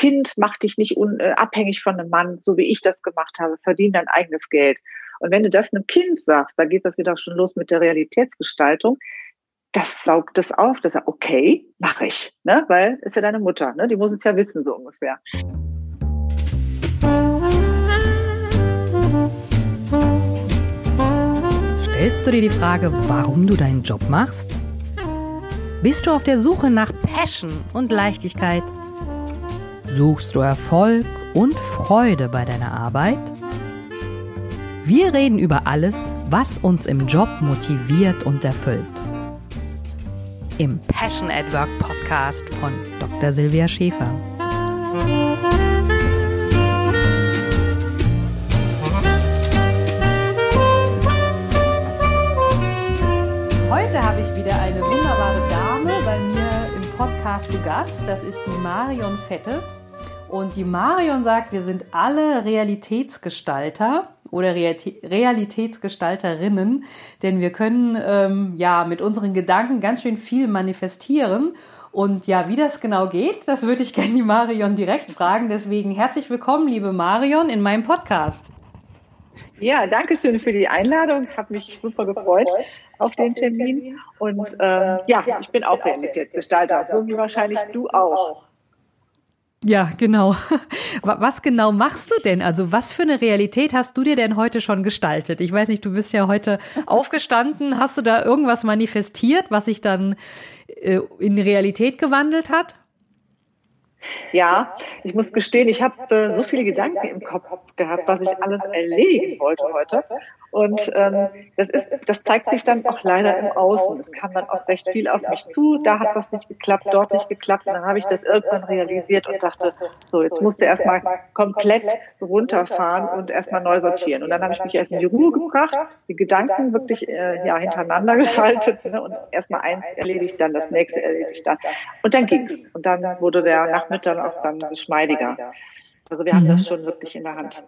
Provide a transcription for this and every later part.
Kind, mach dich nicht un, äh, abhängig von einem Mann, so wie ich das gemacht habe, verdien dein eigenes Geld. Und wenn du das einem Kind sagst, da geht das wieder schon los mit der Realitätsgestaltung, das saugt das auf, das sagt, okay, mache ich, ne? weil ist ja deine Mutter, ne? die muss es ja wissen, so ungefähr. Stellst du dir die Frage, warum du deinen Job machst? Bist du auf der Suche nach Passion und Leichtigkeit? Suchst du Erfolg und Freude bei deiner Arbeit? Wir reden über alles, was uns im Job motiviert und erfüllt. Im Passion at Work Podcast von Dr. Silvia Schäfer. Heute habe ich wieder eine wunderbare Podcast zu Gast. Das ist die Marion Fettes. Und die Marion sagt, wir sind alle Realitätsgestalter oder Realitätsgestalterinnen, denn wir können ähm, ja mit unseren Gedanken ganz schön viel manifestieren. Und ja, wie das genau geht, das würde ich gerne die Marion direkt fragen. Deswegen herzlich willkommen, liebe Marion, in meinem Podcast. Ja, danke schön für die Einladung. Ich habe mich super gefreut auf den Termin. Und ähm, ja, ich bin auch Realitätsgestalter, so wie wahrscheinlich du auch. Ja, genau. Was genau machst du denn? Also was für eine Realität hast du dir denn heute schon gestaltet? Ich weiß nicht, du bist ja heute aufgestanden. Hast du da irgendwas manifestiert, was sich dann äh, in Realität gewandelt hat? Ja, ich muss gestehen, ich habe äh, so viele Gedanken im Kopf gehabt, was ich alles erledigen wollte heute. Und ähm, das, ist, das zeigt sich dann auch leider im Außen. Es kam dann auch recht viel auf mich zu. Da hat was nicht geklappt, dort nicht geklappt. Und dann habe ich das irgendwann realisiert und dachte, so, jetzt musst du erstmal komplett runterfahren und erstmal neu sortieren. Und dann habe ich mich erst in die Ruhe gebracht, die Gedanken wirklich äh, ja, hintereinander geschaltet ne, und erstmal eins erledigt, dann das nächste erledigt dann. Und dann ging's. Und dann wurde der Nachmittag auch dann geschmeidiger. Also wir haben mhm. das schon wirklich in der Hand.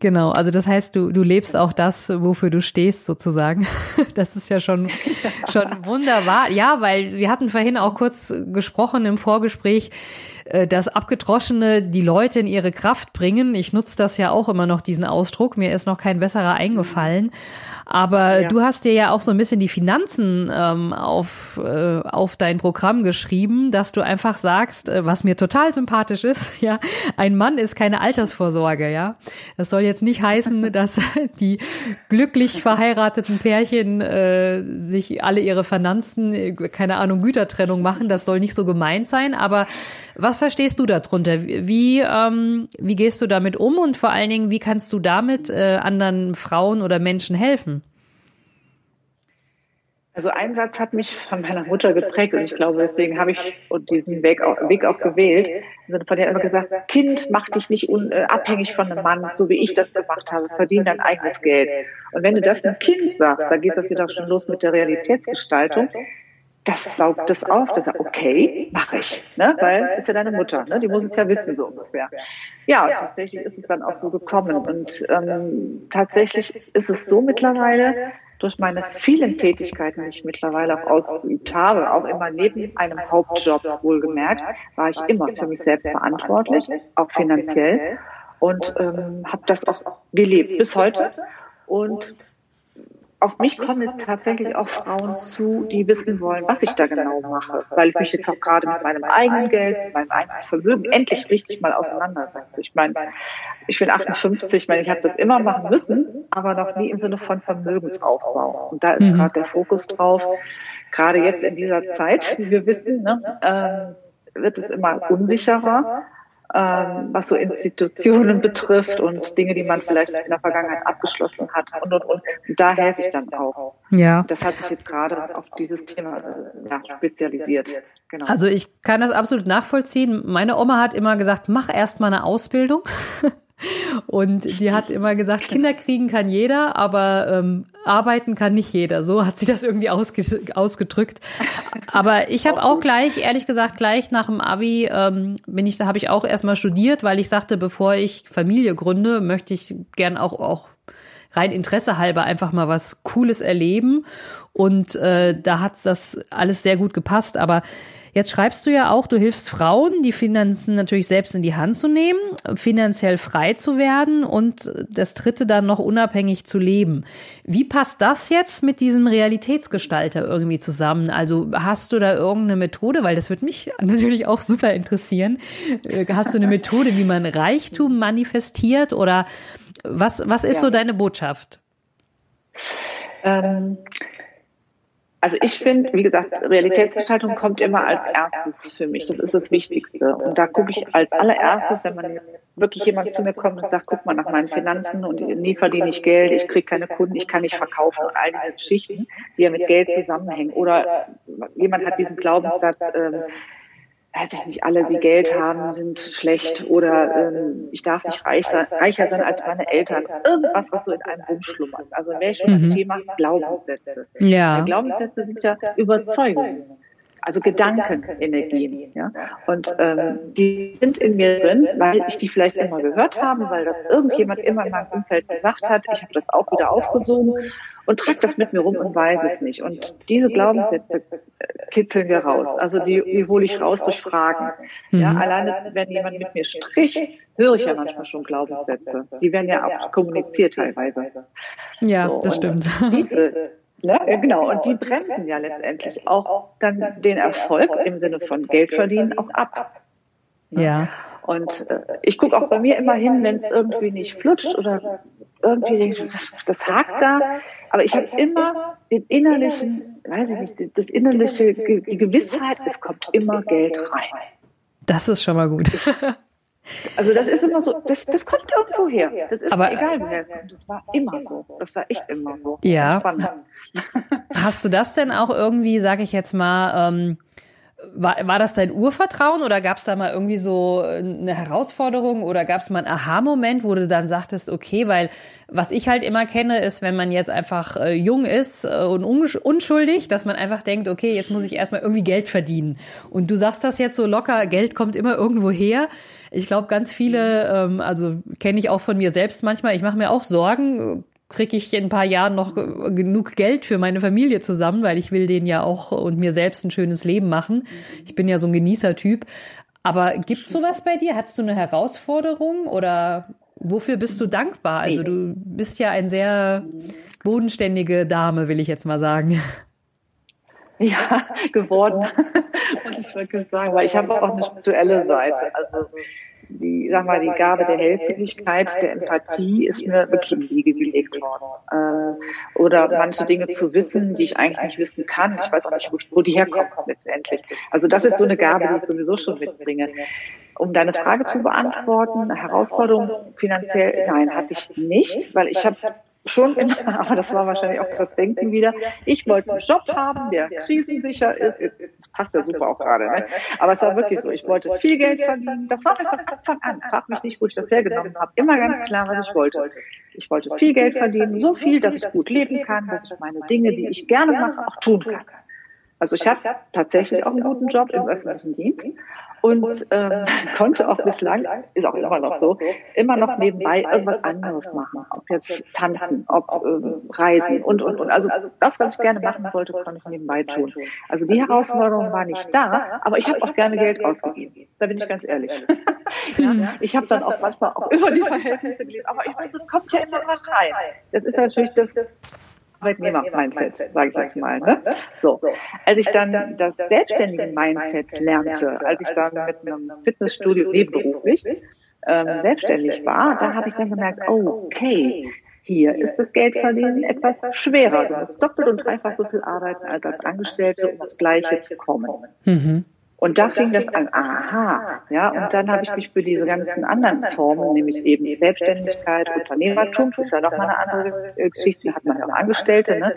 Genau, also das heißt, du, du lebst auch das, wofür du stehst, sozusagen. Das ist ja schon, schon wunderbar. Ja, weil wir hatten vorhin auch kurz gesprochen im Vorgespräch, äh, dass Abgedroschene die Leute in ihre Kraft bringen. Ich nutze das ja auch immer noch, diesen Ausdruck. Mir ist noch kein besserer eingefallen. Aber ja. du hast dir ja auch so ein bisschen die Finanzen ähm, auf, äh, auf dein Programm geschrieben, dass du einfach sagst, äh, was mir total sympathisch ist, ja, ein Mann ist keine Altersvorsorge, ja. Das soll jetzt nicht heißen, dass die glücklich verheirateten Pärchen äh, sich alle ihre Finanzen, äh, keine Ahnung, Gütertrennung machen. Das soll nicht so gemeint sein. Aber was verstehst du darunter? Wie, ähm, wie gehst du damit um und vor allen Dingen, wie kannst du damit äh, anderen Frauen oder Menschen helfen? Also ein Satz hat mich von meiner Mutter geprägt und ich glaube, deswegen habe ich diesen Weg auch, Weg auch gewählt. Also von der immer gesagt, Kind, mach dich nicht un, äh, abhängig von einem Mann, so wie ich das gemacht habe, verdien dein eigenes Geld. Und wenn du das einem Kind sagst, da geht das wieder schon los mit der Realitätsgestaltung, das saugt das auf, das sagt, okay, mache ich, ne? weil ist ja deine Mutter, ne? die muss es ja wissen, so ungefähr. Ja, tatsächlich ist es dann auch so gekommen und ähm, tatsächlich ist es so mittlerweile, durch meine vielen Tätigkeiten, die ich mittlerweile auch ausgeübt habe, auch immer neben einem Hauptjob wohlgemerkt, war ich immer für mich selbst verantwortlich, auch finanziell und ähm, habe das auch gelebt bis heute. Und auf mich kommen jetzt tatsächlich auch Frauen zu, die wissen wollen, was ich da genau mache, weil ich mich jetzt auch gerade mit meinem eigenen Geld, mit meinem eigenen Vermögen endlich richtig mal auseinandersetze. Ich meine, ich bin 58, ich meine, ich habe das immer machen müssen, aber noch nie im Sinne von Vermögensaufbau. Und da ist mhm. gerade der Fokus drauf. Gerade jetzt in dieser Zeit, wie wir wissen, ne, äh, wird es immer unsicherer ähm, was so Institutionen betrifft und Dinge, die man vielleicht in der Vergangenheit abgeschlossen hat und und und. und da helfe ich dann auch. Ja. Das hat sich jetzt gerade auf dieses Thema äh, ja, spezialisiert. Genau. Also ich kann das absolut nachvollziehen. Meine Oma hat immer gesagt, mach erst mal eine Ausbildung. Und die hat immer gesagt, Kinder kriegen kann jeder, aber ähm, arbeiten kann nicht jeder. So hat sie das irgendwie ausge ausgedrückt. Aber ich habe auch gleich, ehrlich gesagt, gleich nach dem Abi ähm, bin ich, da habe ich auch erstmal studiert, weil ich sagte, bevor ich Familie gründe, möchte ich gern auch auch rein Interesse halber einfach mal was Cooles erleben. Und äh, da hat das alles sehr gut gepasst. Aber Jetzt schreibst du ja auch, du hilfst Frauen, die Finanzen natürlich selbst in die Hand zu nehmen, finanziell frei zu werden und das dritte dann noch unabhängig zu leben. Wie passt das jetzt mit diesem Realitätsgestalter irgendwie zusammen? Also hast du da irgendeine Methode, weil das würde mich natürlich auch super interessieren. Äh, hast du eine Methode, wie man Reichtum manifestiert oder was, was ist ja. so deine Botschaft? Ähm, also ich finde, wie gesagt, Realitätsgestaltung kommt immer als erstes für mich. Das ist das Wichtigste. Und da gucke ich als allererstes, wenn man wirklich jemand zu mir kommt und sagt, guck mal nach meinen Finanzen und nie verdiene ich Geld, ich kriege keine Kunden, ich kann nicht verkaufen und all diese Geschichten, die ja mit Geld zusammenhängen. Oder jemand hat diesen Glaubenssatz, ähm, weiß ich nicht, alle, die Geld haben, sind schlecht oder ähm, ich darf nicht reich sein, reicher sein als meine Eltern. Irgendwas, was so in einem rumschlummert. Also welches mhm. Thema Glaubenssätze. Ja. Glaubenssätze sind ja Überzeugungen. Also Gedankenenergien, ja. Und ähm, die sind in mir drin, weil ich die vielleicht immer gehört habe, weil das irgendjemand immer in meinem Umfeld gesagt hat. Ich habe das auch wieder aufgesogen und trage das mit mir rum und weiß es nicht. Und diese Glaubenssätze kitzeln wir raus. Also die, die hole ich raus durch Fragen. Mhm. Ja, alleine, wenn jemand mit mir spricht, höre ich ja manchmal schon Glaubenssätze. Die werden ja auch kommuniziert teilweise. Ja, so, das stimmt. Diese, Ne? Genau, und die bremsen ja letztendlich auch dann den Erfolg im Sinne von Geld verdienen auch ab. Ne? Ja. Und äh, ich gucke auch bei mir immer hin, wenn es irgendwie nicht flutscht oder irgendwie denke ich, das, das hakt da. Aber ich habe immer den innerlichen, weiß ich nicht, das innerliche, die Gewissheit, es kommt immer Geld rein. Das ist schon mal gut. Also das ist immer so, das, das kommt irgendwo her. Das ist Aber, egal, woher es kommt. Das war immer so. Das war echt immer so. Ja. Hast du das denn auch irgendwie, sag ich jetzt mal, ähm, war, war das dein Urvertrauen oder gab es da mal irgendwie so eine Herausforderung oder gab es mal einen Aha-Moment, wo du dann sagtest, okay, weil was ich halt immer kenne, ist, wenn man jetzt einfach äh, jung ist äh, und unschuldig, dass man einfach denkt, okay, jetzt muss ich erstmal irgendwie Geld verdienen. Und du sagst das jetzt so locker, Geld kommt immer irgendwo her. Ich glaube, ganz viele, ähm, also kenne ich auch von mir selbst manchmal, ich mache mir auch Sorgen, kriege ich in ein paar Jahren noch genug Geld für meine Familie zusammen, weil ich will denen ja auch und mir selbst ein schönes Leben machen. Ich bin ja so ein Genießertyp. Aber gibt's sowas bei dir? Hattest du eine Herausforderung oder wofür bist du dankbar? Also du bist ja eine sehr bodenständige Dame, will ich jetzt mal sagen. Ja, geworden. Und ich wollte sagen, weil ich habe auch eine spirituelle Seite. Also die, sag mal, die Gabe der Helferlichkeit, der Empathie ist mir wirklich im Wiege gelegt worden. Äh, oder manche Dinge zu wissen, die ich eigentlich nicht wissen kann. Ich weiß auch nicht, wo, wo die herkommen letztendlich. Also das ist so eine Gabe, die ich sowieso schon mitbringe. Um deine Frage zu beantworten, Herausforderung finanziell, nein, hatte ich nicht, weil ich habe schon immer, aber das war wahrscheinlich auch das Denken wieder. Ich wollte einen Job haben, der krisensicher ist. Passt ja super auch gerade, ne? Aber es war wirklich so. Ich wollte viel Geld verdienen. Das war mir von Anfang an. Frag mich nicht, wo ich das hergenommen habe. Immer ganz klar, was ich wollte. Ich wollte viel Geld verdienen, so viel, dass ich gut leben kann, dass ich meine Dinge, die ich gerne mache, auch tun kann. Also ich habe tatsächlich auch einen guten Job im öffentlichen Dienst und ähm, konnte auch bislang, ist auch immer noch so, immer noch nebenbei irgendwas anderes machen. Ob jetzt tanzen, ob äh, reisen und, und, und. Also das, was ich gerne machen wollte, konnte ich nebenbei tun. Also die Herausforderung war nicht da, aber ich habe auch gerne Geld ausgegeben. Da bin ich ganz ehrlich. ja, ich habe dann auch manchmal auch über die Verhältnisse gelesen, aber ich weiß, es kommt ja immer was rein. Das ist natürlich das, Arbeitnehmer-Mindset, sage ich jetzt mal. Ne? So. Als ich dann das selbstständige Mindset lernte, als ich dann mit einem Fitnessstudio nebenberuflich ähm, selbstständig war, da habe ich dann gemerkt, oh, okay, hier ist das Geldverdienen etwas schwerer. Du musst doppelt und dreifach so viel arbeiten als als Angestellte, um das Gleiche zu kommen. Mhm. Und da fing das an, aha, ja, und dann habe ich mich für diese ganzen anderen Formen, nämlich eben die Selbstständigkeit, Unternehmertum, das ist ja nochmal eine andere Geschichte, hat man ja auch Angestellte, ne?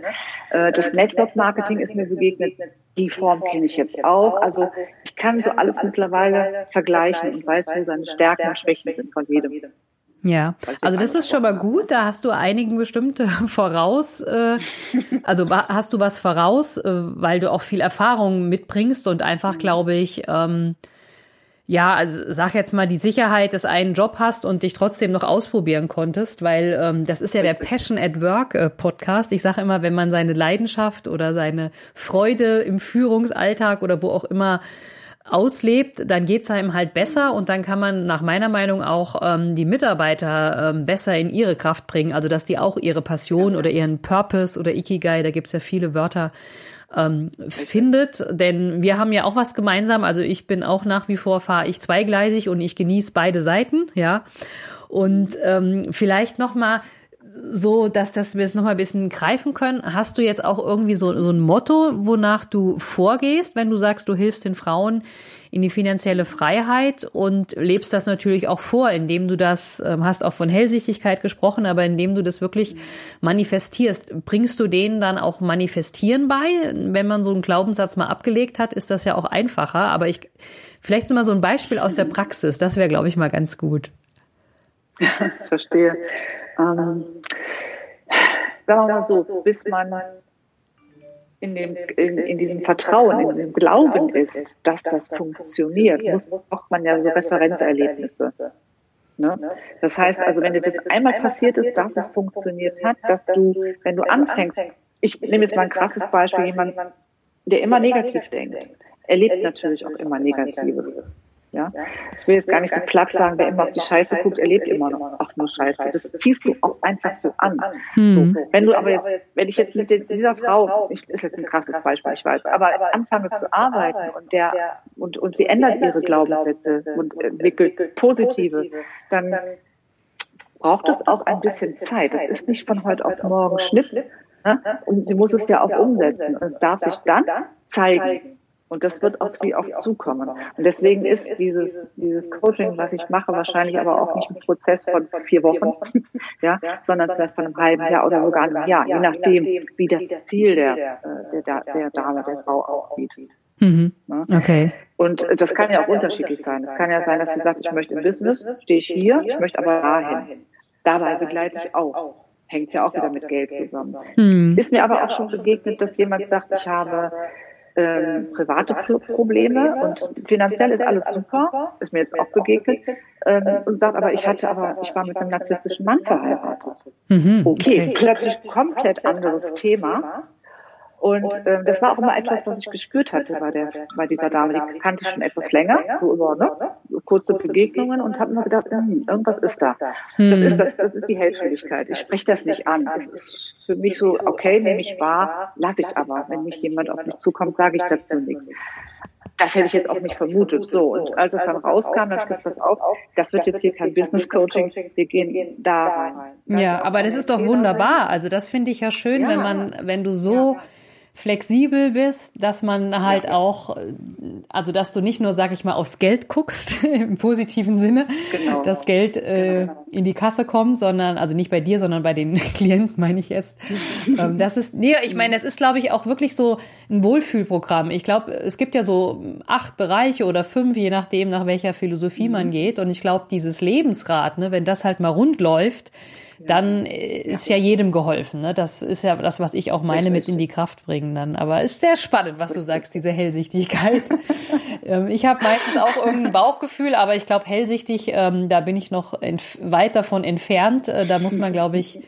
Äh, das Network Marketing ist mir begegnet, die Form kenne ich jetzt auch. Also ich kann so alles mittlerweile vergleichen und weiß, wo seine Stärken und Schwächen sind von jedem. Ja, also das ist schon mal gut. Da hast du einigen bestimmte voraus. Äh, also hast du was voraus, äh, weil du auch viel Erfahrung mitbringst und einfach, glaube ich, ähm, ja, also sag jetzt mal die Sicherheit, dass einen Job hast und dich trotzdem noch ausprobieren konntest, weil ähm, das ist ja der Passion at Work äh, Podcast. Ich sage immer, wenn man seine Leidenschaft oder seine Freude im Führungsalltag oder wo auch immer auslebt, dann geht's einem halt besser und dann kann man nach meiner Meinung auch ähm, die Mitarbeiter ähm, besser in ihre Kraft bringen. Also dass die auch ihre Passion oder ihren Purpose oder Ikigai, da gibt's ja viele Wörter, ähm, findet. Denn wir haben ja auch was gemeinsam. Also ich bin auch nach wie vor, fahre ich zweigleisig und ich genieße beide Seiten, ja. Und ähm, vielleicht noch mal so, dass, dass wir es noch mal ein bisschen greifen können. Hast du jetzt auch irgendwie so, so ein Motto, wonach du vorgehst, wenn du sagst, du hilfst den Frauen in die finanzielle Freiheit und lebst das natürlich auch vor, indem du das, ähm, hast auch von Hellsichtigkeit gesprochen, aber indem du das wirklich manifestierst. Bringst du denen dann auch Manifestieren bei? Wenn man so einen Glaubenssatz mal abgelegt hat, ist das ja auch einfacher. Aber ich, vielleicht mal so ein Beispiel aus der Praxis. Das wäre, glaube ich, mal ganz gut. Verstehe. Ähm, sagen wir mal so, bis man in, dem, in, in diesem Vertrauen, in dem Glauben ist, dass das funktioniert, muss, braucht man ja so Referenzerlebnisse. Ne? Das heißt also, wenn dir das einmal passiert ist, dass es funktioniert hat, dass du, wenn du anfängst, ich nehme jetzt mal ein krasses Beispiel, jemand, der immer negativ denkt, erlebt natürlich auch immer Negatives. Ja? Ich will jetzt gar nicht so platt sagen, wer immer auf die Scheiße guckt, erlebt immer noch ach nur Scheiße. Das ziehst du auch einfach so an. Hm. So, wenn du aber jetzt, wenn ich jetzt mit dieser Frau, ich, ist jetzt ein krasses Beispiel, ich weiß, aber anfange zu arbeiten und der und und sie ändert ihre Glaubenssätze und entwickelt positive, dann braucht es auch ein bisschen Zeit. Das ist nicht von heute auf morgen Schnitt. Ne? Und sie muss es ja auch umsetzen. Und es darf sich dann zeigen. Und das wird auf sie auch zukommen. Und deswegen ist dieses, dieses Coaching, was ich mache, wahrscheinlich aber auch nicht ein Prozess von vier Wochen, ja, sondern vielleicht von einem halben Jahr oder sogar einem Jahr, je nachdem, wie das Ziel der, äh, der, der Dame, der Frau aussieht. Mhm. Okay. Und das kann ja auch unterschiedlich sein. Es kann ja sein, dass sie sagt, ich möchte im Business, stehe ich hier, ich möchte aber dahin. Dabei begleite ich auch. Hängt ja auch wieder mit Geld zusammen. Mhm. Ist mir aber auch schon begegnet, dass jemand sagt, ich habe ähm, private Probleme und finanziell ist alles super, ist mir jetzt auch begegnet, ähm, und sagt aber, ich hatte aber, ich war mit einem narzisstischen Mann verheiratet. Mhm, okay, okay, plötzlich komplett anderes Thema. Und ähm, das war auch immer etwas, was ich gespürt hatte bei, der, bei dieser Dame. Die kannte ich schon etwas länger, so über ne, kurze Begegnungen und habe mir gedacht, hm, irgendwas ist da. Hm. Das, ist das, das ist die Hellschwierigkeit. Ich spreche das nicht an. Es ist für mich so, okay, nehme ich wahr, lasse ich aber. Wenn mich jemand auf mich zukommt, sage ich dazu nichts. Das hätte ich jetzt auch nicht vermutet. So, und als es dann rauskam, dann schritt das auf, das wird jetzt hier kein Business Coaching, wir gehen da rein. Ja, aber das ist doch wunderbar. Also das finde ich ja schön, wenn man, wenn du so flexibel bist, dass man halt ja. auch, also dass du nicht nur, sag ich mal, aufs Geld guckst, im positiven Sinne, genau. dass Geld äh, genau. in die Kasse kommt, sondern, also nicht bei dir, sondern bei den Klienten, meine ich jetzt. ähm, das ist, nee, ich meine, das ist, glaube ich, auch wirklich so ein Wohlfühlprogramm. Ich glaube, es gibt ja so acht Bereiche oder fünf, je nachdem, nach welcher Philosophie mhm. man geht. Und ich glaube, dieses Lebensrad, ne, wenn das halt mal rund läuft, dann ist ja jedem geholfen. Ne? Das ist ja das, was ich auch meine, mit in die Kraft bringen dann. Aber ist sehr spannend, was du sagst, diese Hellsichtigkeit. Ähm, ich habe meistens auch irgendein Bauchgefühl, aber ich glaube, hellsichtig, ähm, da bin ich noch weit davon entfernt. Äh, da muss man, glaube ich,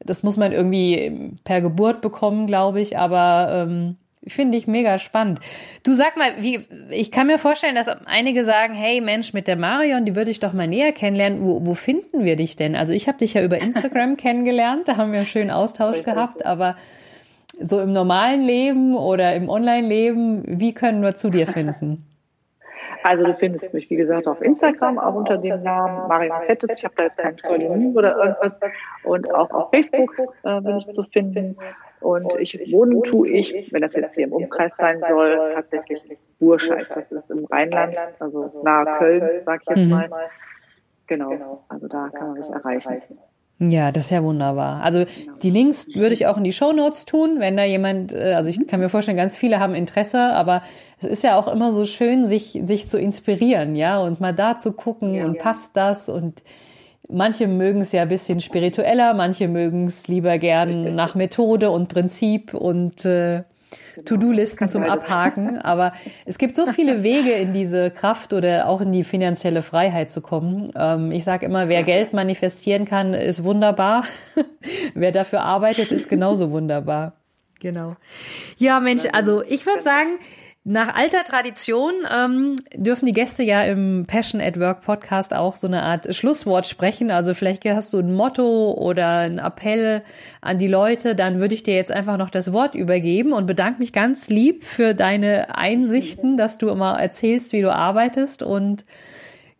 das muss man irgendwie per Geburt bekommen, glaube ich. Aber ähm, Finde ich mega spannend. Du sag mal, wie, ich kann mir vorstellen, dass einige sagen, hey Mensch, mit der Marion, die würde ich doch mal näher kennenlernen. Wo, wo finden wir dich denn? Also ich habe dich ja über Instagram kennengelernt, da haben wir einen schönen Austausch gehabt, aber so im normalen Leben oder im Online-Leben, wie können wir zu dir finden? Also du findest mich, wie gesagt, auf Instagram, auch unter dem Namen Marion Fettes. Ich habe da jetzt kein Pseudonym oder irgendwas. Und auch auf Facebook äh, bin ich zu finden. Und ich wohnen tue ich, wenn das jetzt hier im Umkreis sein soll, tatsächlich Burscheid. Das ist im Rheinland, also nahe Köln, sag ich jetzt mhm. mal. Genau, also da kann man mich erreichen. Ja, das ist ja wunderbar. Also genau. die Links würde ich auch in die Show Notes tun, wenn da jemand, äh, also ich kann mir vorstellen, ganz viele haben Interesse, aber es ist ja auch immer so schön, sich, sich zu inspirieren, ja, und mal da zu gucken ja, und ja. passt das und Manche mögen es ja ein bisschen spiritueller, manche mögen es lieber gern nach Methode und Prinzip und äh, genau. To-Do-Listen zum Abhaken. Aber es gibt so viele Wege in diese Kraft oder auch in die finanzielle Freiheit zu kommen. Ähm, ich sage immer, wer Geld manifestieren kann, ist wunderbar. wer dafür arbeitet, ist genauso wunderbar. Genau. Ja, Mensch, also ich würde sagen, nach alter Tradition ähm, dürfen die Gäste ja im Passion at Work Podcast auch so eine Art Schlusswort sprechen. Also vielleicht hast du ein Motto oder ein Appell an die Leute. Dann würde ich dir jetzt einfach noch das Wort übergeben und bedanke mich ganz lieb für deine Einsichten, dass du immer erzählst, wie du arbeitest. Und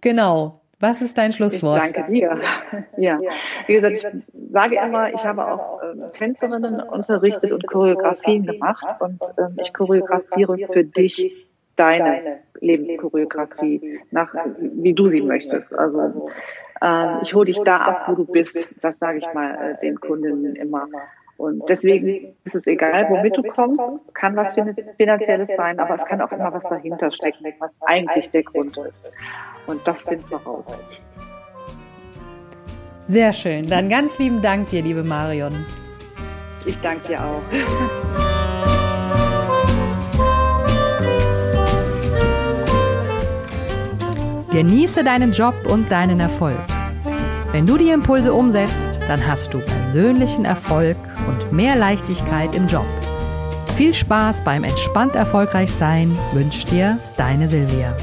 genau, was ist dein Schlusswort? Ich danke dir. Ja, wie gesagt, ich sage immer, ich habe auch äh, Tänzerinnen unterrichtet und Choreografien gemacht und äh, ich choreografiere für dich deine Lebenschoreografie nach, wie du sie möchtest. Also äh, ich hole dich da ab, wo du bist. Das sage ich mal äh, den Kundinnen immer. Und deswegen ist es egal, womit du kommst, kann was Finanzielles sein, aber es kann auch immer was dahinter stecken, was eigentlich der Grund ist. Und das finden wir raus. Sehr schön. Dann ganz lieben Dank dir, liebe Marion. Ich danke dir auch. Genieße deinen Job und deinen Erfolg. Wenn du die Impulse umsetzt, dann hast du persönlichen Erfolg mehr Leichtigkeit im Job. Viel Spaß beim entspannt erfolgreich sein wünscht dir deine Silvia.